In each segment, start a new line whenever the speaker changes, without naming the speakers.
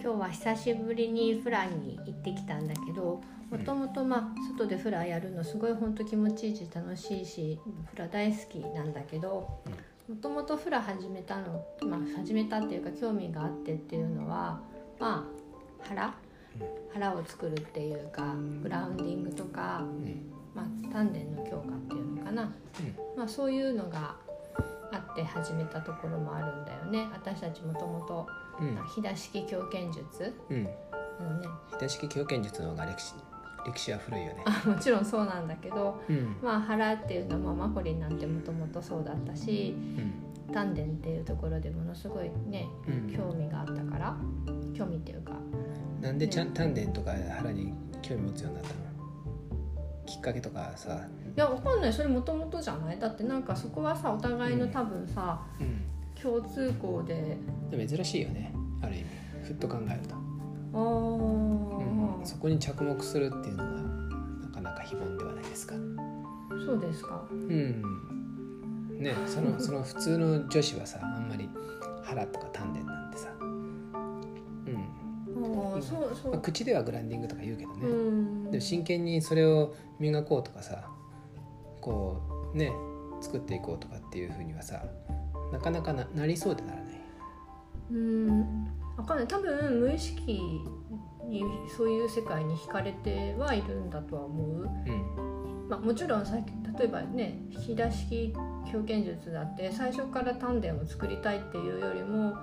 今日は久しぶりにフラに行ってきたんだけどもともとまあ外でフラやるのすごい本当気持ちいいし楽しいしフラ大好きなんだけどもともとフラ始めたの、まあ、始めたっていうか興味があってっていうのはまあ腹？腹を作るっていうかグラウンディングとか、まあ、丹田の強化っていうのかな、まあ、そういうのがあって始めたところもあるんだよね。私たちもともと飛騨式狂犬術、
うん。あのね。飛騨式狂犬術の方が歴史歴史は古いよね。
あもちろんそうなんだけど、
うん。
まあ腹っていうのはまあマコリンなんてもともとそうだったし
うん。
丹田っていうところでものすごいね
うん。
興味があったから興味っていうか
なんでちゃん丹田とか腹に興味持つようになったの？きっかけとかさ。
いやわかんない。それもともとじゃない？だってなんかそこはさお互いの多分さ、
うん。
共通項で
でも珍しいよねある意味。ふっと考えると、うん、そこに着目するっていうのはなかなか非凡ではないですか。
そうですか。
うん。ねその その普通の女子はさあんまり腹とか丹田なんてさ。
そうそ
まあ、
う、
口ではグランディングとか言うけどね、
うん。
でも真剣にそれを磨こうとかさこうね作っていこうとかっていうふうにはさなかなかななりそうでなら
うん。わかんない。多分無意識にそういう世界に惹かれてはいるんだとは思う、
うん。
まあ、もちろんさっき例えばね引き出し狂犬術だって最初から丹田を作りたいっていうよりも、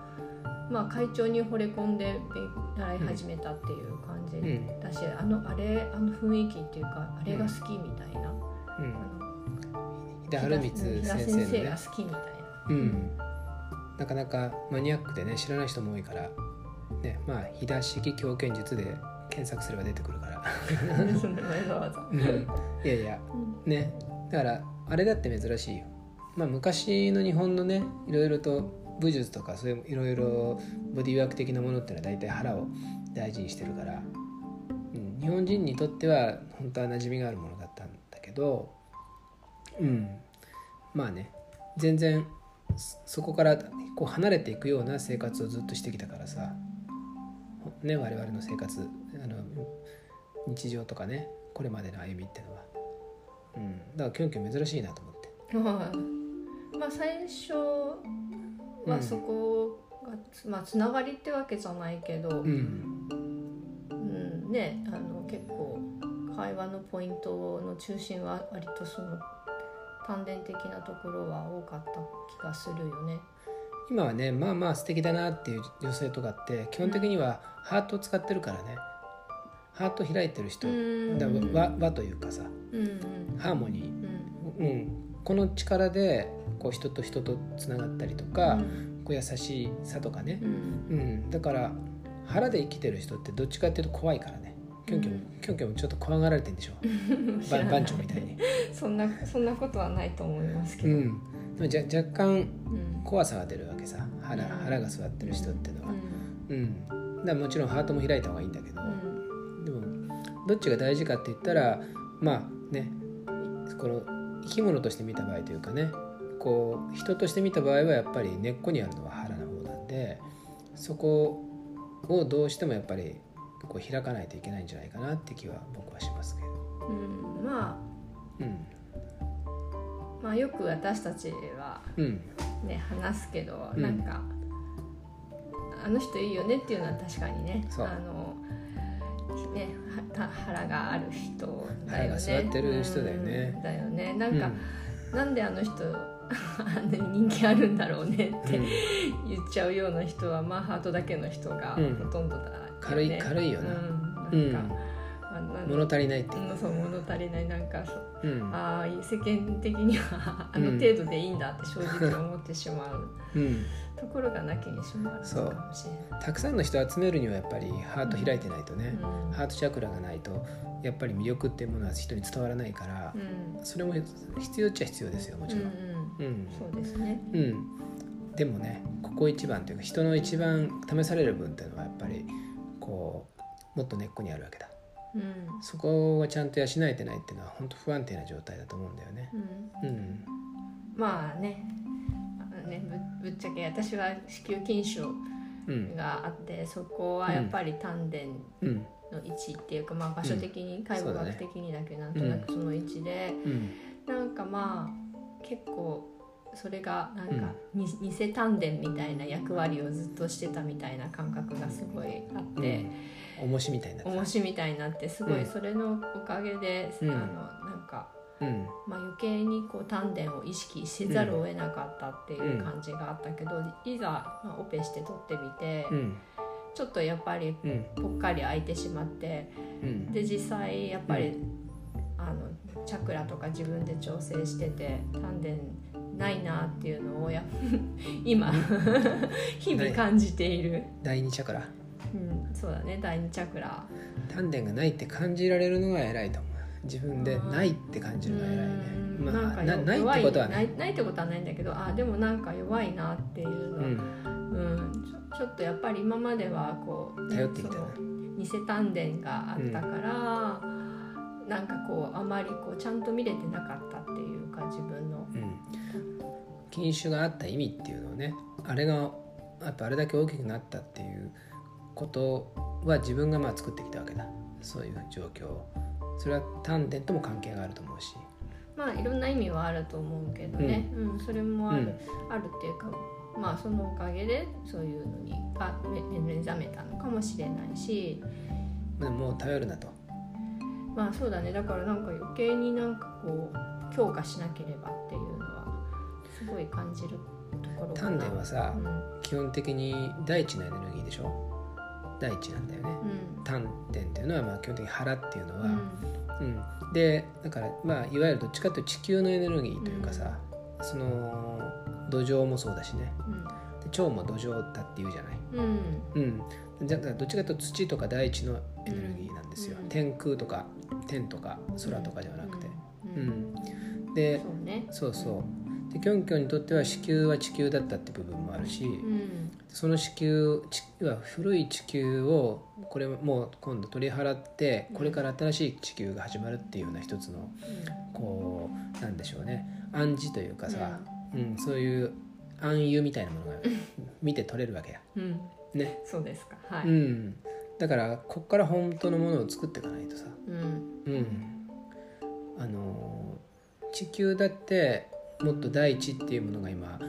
まあ、会長に惚れ込んで勉習い始めたっていう感じ
うん。
だし、あのあれあの雰囲気っていうかあれが好きみたいな、
うん。
あの
井田春光先生
が好きみたいな。
うんなかなかマニアックでね知らない人も多いからねまあ飛騨式狂犬術で検索すれば出てくるから。んいやいやねだからあれだって珍しいよ。まあ昔の日本のねいろいろと武術とかそういういろいろボディーワーク的なものっていうのは大体腹を大事にしてるから、うん、日本人にとっては本当は馴染みがあるものだったんだけど。うん。まあね全然そそこからこう離れていくような生活をずっとしてきたからさ。ね我々の生活あの日常とかねこれまでの歩みっていうのは、うん、だからキョンキョン珍しいなと思って。
はい。まあ最初はそこがつ、まあつながりってわけじゃないけど、
うん。
うん。ねあの結構会話のポイントの中心は割とその丹田的なところは多かった気がするよね。
今はねまあまあ素敵だなっていう女性とかって基本的にはハートを使ってるからね。ハート開いてる人
うん。
だ和和というかさ
うんうん。
ハーモニ
うん
ー、うん、この力でこう人と人とつながったりとか、
うん。
こう優しさとかね。
う、ん。
うん、だから腹で生きてる人ってどっちかっていうと怖いからねキョンキョン、
うん。
キョンキョンもちょっと怖がられてんでしょ？番長みたいに、
そんなそんなことはないと思いますけど。
うん、でもじゃ若干
うん。
怖さが出るわけさ。腹
うん。
腹が座ってる人っていうのは、
うん。
うん、だもちろんハートも開いた方がいいんだけど、
うん。
でもどっちが大事かって言ったらまあね。この生き物として見た場合というかね。こう人として見た場合はやっぱり根っこにあるのは腹の方なんで。そこをどうしてもやっぱりこう開かないといけないんじゃないかなって気は僕はしますけど。
うんま
うん。
あまあよく私たちは
うん。
ね話すけど、
うん。
なんかあの人いいよねっていうのは確かにね
そう。
あのね腹がある人だよね。
腹が座ってる人だよね。
うんだよね。なんか、
うん。
なんであの人あんなに人気あるんだろうねって
うん。
言っちゃうような人はまあハートだけの人が
うん。
ほとんどだ
軽い軽いよな。
うん、なんか、あなん
物足りないっていう
うんそう物足りない。なんかそう
うん。
ああ世間的にはあの程度でいいんだって正直思ってしまう。
うん。
ところがなきにしもある
そう
のかもしれない。
たくさんの人を集めるにはやっぱりハート開いてないとね、
うん。
ハートチャクラがないとやっぱり魅力っていうものは人に伝わらないから、
うん。
それも必要っちゃ必要ですよもちろん。
うん
うん。
うん、そうですね。
うん。でもねここ一番というか人の一番試される分っていうのはやっぱりこうもっと根っこにあるわけだ。
うん。
そこがちゃんと養えてないっていうのは本当不安定な状態だと思うんだよね。
うん。
うん。
まあね。ねぶぶっちゃけ私は子宮筋腫
うん
があってそこはやっぱり丹田
うん
の位置っていうか、まあ、場所的に介護
そうだね。
学的にだけどなんとなくその位置で、
うん。
なんかまあ結構それがなんか、に偽丹田みたいな役割をずっとしてたみたいな感覚がすごいあって。
うん、重しみたいになって
重しみたいになってすご
うん。
いそれのおかげで、
うん。
あのなんか、
うん。
まあ、余計にこう丹田を意識せざるを得なかったっていう感じがあったけど、いざ、まあ、オペして取ってみて、
うん。
ちょっとやっぱり
うん。
ぽっかり開いてしまって
うん。
で実際やっぱり、あのチャクラとか自分で調整してて丹田ないなっていうのをや 今 日々感じている、
第二チャクラ。
うん、そうだね第二チャクラ。
丹田がないって感じられるのが偉いと思う。自分で
うん
ないって感じるのが偉いね。
うん
まあなない
弱
ってことはね
ないないってことはないんだけどあでもなんか弱いなっていうの、
うん。
うんちょちょっとやっぱり今まではこう
頼ってきたな。
偽丹田があったから、なんかこうあまりこうちゃんと見れてなかったっていうか自分の。
うん。禁酒があった意味っていうのをねあれがあとあれだけ大きくなったっていうことは自分がまあ作ってきたわけだ。そういう状況を。それは丹田とも関係があると思うし。
まあいろんな意味はあると思うけどね、うん。それもある、
うん。
あるっていうかまあそのおかげでそういうのにが目目覚めたのかもしれないし。
でももう頼るなと
まあそうだね。だからなんか余計になんかこう強化しなければっていうのはすごい感じるところ
丹田はさ
うん。
基本的に大地のエネルギーでしょ？大地なんだよね。
うん。
丹田っていうのはまあ基本的に腹っていうのは、
うん。
うん、でだからまあいわゆるどっちかというと地球のエネルギーというかさ、その土壌もそうだしね。で腸も土壌だっていうじゃない、
うん。うん。
うん、だからどっちかというと土とか大地のエネルギーなんですよ、
うん。
天空とか天とか空とかではなくて、
う
うん。ん。で
そうね。
そうそう。でキョンキョンにとっては地球は地球だったって部分もあるし、
うん。
その地球地は古い地球をこれもう今度取り払ってこれから新しい地球が始まるっていうような一つのこうなんでしょうね。暗示というかさ、うんそういう暗喩みたいなものが見て取れるわけや。
うん。うん
ね。
そうですか。はい、
うん、だからこっから本当のものを作っていかないとさ、
うん。
うん、あの地球だってもっと大地っていうものが今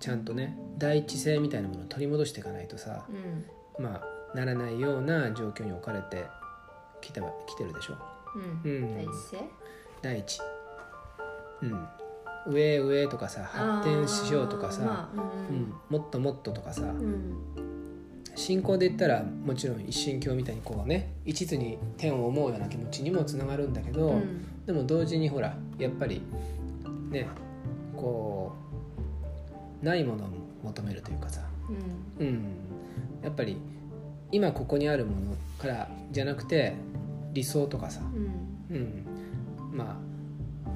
ちゃんとね大地性みたいなものを取り戻していかないとさ、
うん。
まあならないような状況に置かれてきては来てるでしょ。
うん。
うん、
第一声
大地、うん、上上とかさ発展しようとかさ、
まあ
う
うん。ん。
もっともっととかさ、
うん。
信仰で言ったらもちろん一神教みたいにこうね一途に天を思うような気持ちにもつながるんだけど、
うん。
でも同時にほらやっぱりねこうないものを求めるというかさ、
うん。
うん、やっぱり今ここにあるものからじゃなくて理想とかさ、
うん。
うん、まあ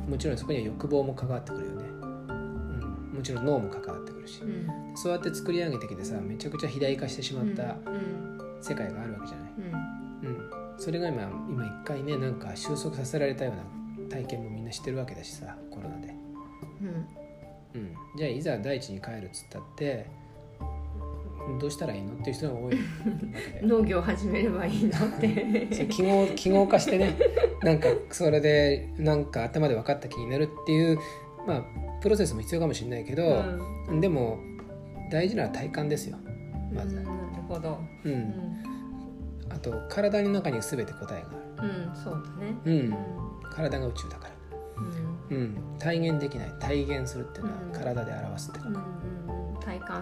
もちろんそこには欲望も関わってくるよね、うん、もちろん脳も関わってくるし、
うん。
そうやって作り上げてきてさめちゃくちゃ肥大化してしまった
うん。
世界があるわけじゃない、
うん。
うん、それが今今一回ねなんか収束させられたような体験もみんなしてるわけだしさコロナで、
うん。
うん、じゃあいざ大地に帰るっつったってどうしたらいいの？っていう人が多い。
農業始めればいいのっ
そ
て
れ記号記号化してねなんかそれでなんか頭で分かった気になるっていうまあプロセスも必要かもしれないけど、でも大事なのは体感ですよ。まず。
うんなるほど。
うん、
うん。
あと体の中に全て答えがあ
うんそうだね。
る、うん。
うん。
体が宇宙だから。
うん。
うん、体現できない。体現するっていうのは
うん。
体で表すってこと、
うん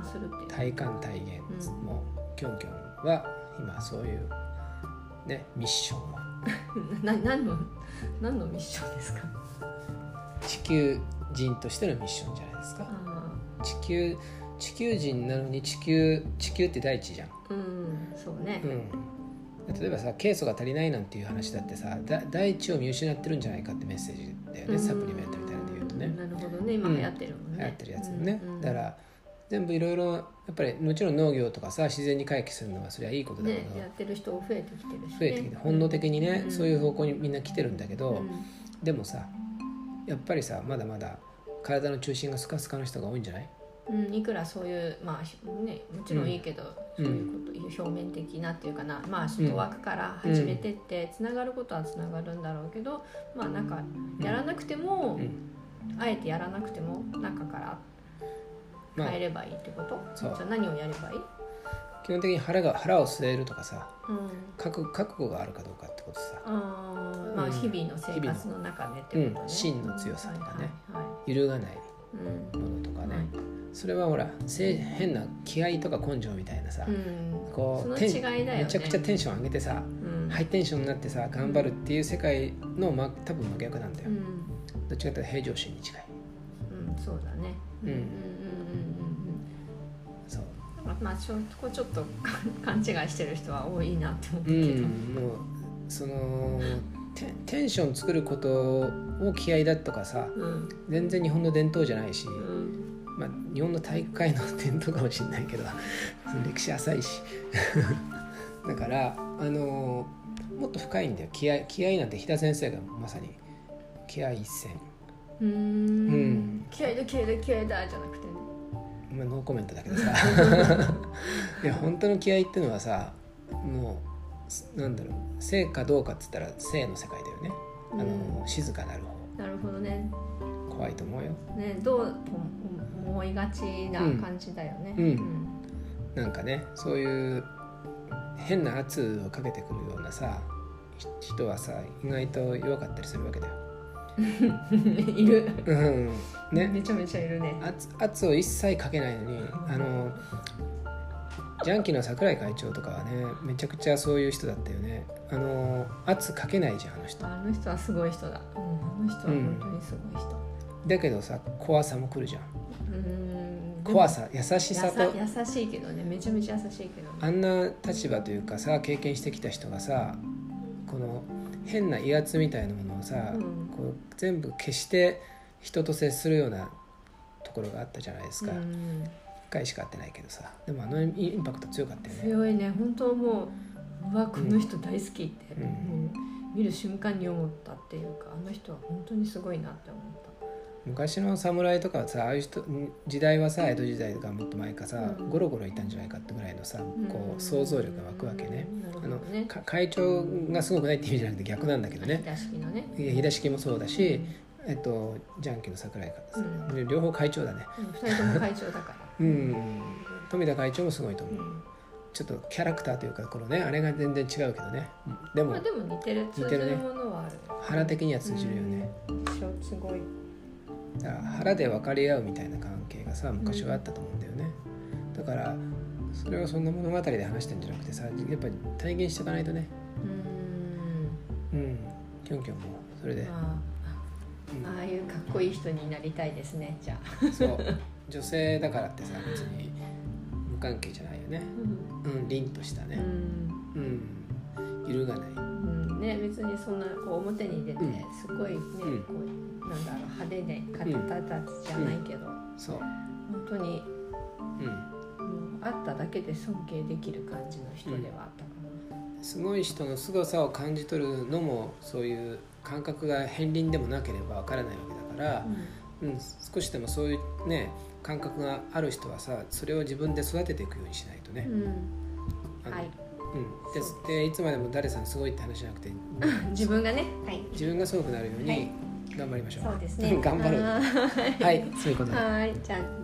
感するっていう。
体感体現、
うん
もうキョンキョンは今そういうねミッションを。
な何の何のミッションですか？
地球人としてのミッションじゃないですか。
あ
地球地球人なのに地球地球って大地じゃん、
ーうんそうね。
うん、例えばさケイ素が足りないなんていう話だってさだ大地を見失ってるんじゃないかってメッセージだよね、サプリメントみたいなので言うとね。
んなるほどね。今流行ってるもんね。
流行ってるやつもね、
うんうん。
だから全部いろいろやっぱりもちろん農業とかさ自然に回帰するのはそれはいいことだけど、
ねやってる人増えてきてるしね。
増えてきて本能的にね、
うん。
そういう方向にみんな来てるんだけど、
うん。
でもさやっぱりさまだまだ体の中心がスカスカの人が多いんじゃない？
うん、いくらそういうまあひねもちろんいいけど、
うん。
そういうこと、表面的なっていうかな。まあ外枠から始めてってつながることはつながるんだろうけど、まあなんかやらなくても、
うん。
あえてやらなくても中から
まあ
変えればいいってこと、
そう。
じゃあ何をやればいい、
基本的に腹が腹を据えるとかさ
うん。
覚覚悟があるかどうかってことさ。
あーまあ、
うん。
日々の生活の中でってことね、
うん芯の強さとかね。
はいはいはい
揺るがない
うん
ものとかね、
はい
それはほらせ変な気合とか根性みたいなさ、
うん、
こ
の違いだよね。
めちゃくちゃテンション上げてさ、
うん。
ハイテンションになってさ頑張るっていう世界の、ま、多分真逆なんだよ、
うん。
どっちかというと平常心に近い。
うん、そうだね。
うん
うんまあちょこちょっと勘違いしてる人は多いなって思う
う
けど。
んもうそのテテンション作ることを気合だとかさ
うん。
全然日本の伝統じゃないし、
うん。
まあ、日本の体育会の伝統かもしれないけど歴史浅いし。だからあのもっと深いんだよ。気合気合なんて飛田先生がまさに気合一線、
う
ん。
気合だ気合だ気合だじゃなくてね。
まあ、ノーコメントだけどさ。いや本当の気合っていうのはさもうなんだろう生かどうかっつったら生の世界だよね。あの、
う
静かなる
なるほどね。
方怖いと思うよ。
ねどうと思いがちな感じだよね。
うん。なんかねそういう変な圧をかけてくるようなさひ人はさ意外と弱かったりするわけだよ。
う んいる。
うん、ね
めちゃめちゃいるね。
圧圧を一切かけないのにあのジャンキーの桜井会長とかはねめちゃくちゃそういう人だったよねあの圧かけないじゃんあの人
あの人はすごい人だ。うん、あの人は本当にすごい人。
だけどさ怖さも来るじゃん
うん。
怖さ優しさと
優しいけどねめちゃめちゃ優しいけどね。
あんな立場というかさ経験してきた人がさこの変な威圧みたいなものをさ、
うん。
こう全部消して人と接するようなところがあったじゃないですか、一
うん。
回しか会ってないけどさ。でもあのインパクト強かったよね。
強いね本当もううわこの人大好きって、
うん。
もう見る瞬間に思ったっていうかあの人は本当にすごいなって思っ
昔の侍とかはさああいう人時代はさ江戸時代とかもっと前かさ、
うん。
ゴロゴロいたんじゃないかってぐらいのさ
た
こう想像力が湧くわけね、あの会長がすごくないって意味じゃなくて逆なんだけどね。飛田式もそうだし、えっと、ジャンキの桜井か、
う
両方会長だね。
う人とも会長だから。
うん。富田会長もすごいと思う、
うん。
ちょっとキャラクターというかこのねあれが全然違うけどね。でも
まあでも似てる。
似てるね。
るものはある。
腹的には通じるよね、
すごい
だから腹で分かり合うみたいな関係がさ昔はあったと思うんだよね、だからそれをそんな物語で話してんじゃなくてさやっぱり体現していかないとね。
うん。
うん。キョンキョンもそれで、
まあああいうかっこいい人になりたいですねじゃあ。
そう。女性だからってさ別に無関係じゃないよね。うん。凛とした
う
ね
ん。
うん。揺るがない。
うんね、別にそんなこう表に出て
うん。
すごいね、
ん。
こうなんだろう派手で方立ちじゃないけど、
そう。
本当に
うん。
もう会っただけで尊敬できる感じの人ではあったか
すごい人の凄さを感じ取るのもそういう感覚が片鱗でもなければわからないわけだから
な、、
うん少しでもそういうね感覚がある人はさそれを自分で育てていくようにしないとね、
はい
うん、ででいつまでも誰さんすごいって話じゃなくて。
自分がね。はい。
自分がすごくなるよう
はい。
に頑張りましょう、
そうですね。
頑張る
は
はい。そういうことで。は
ーい。じゃあ